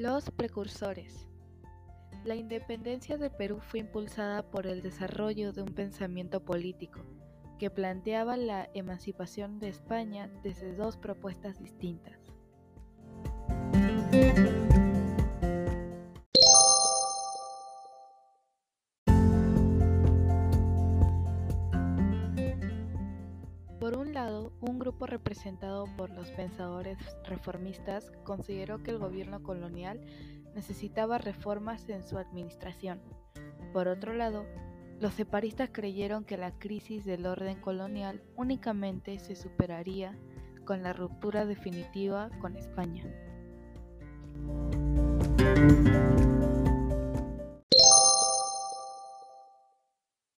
Los precursores. La independencia de Perú fue impulsada por el desarrollo de un pensamiento político que planteaba la emancipación de España desde dos propuestas distintas. Un lado, un grupo representado por los pensadores reformistas consideró que el gobierno colonial necesitaba reformas en su administración. Por otro lado, los separistas creyeron que la crisis del orden colonial únicamente se superaría con la ruptura definitiva con España.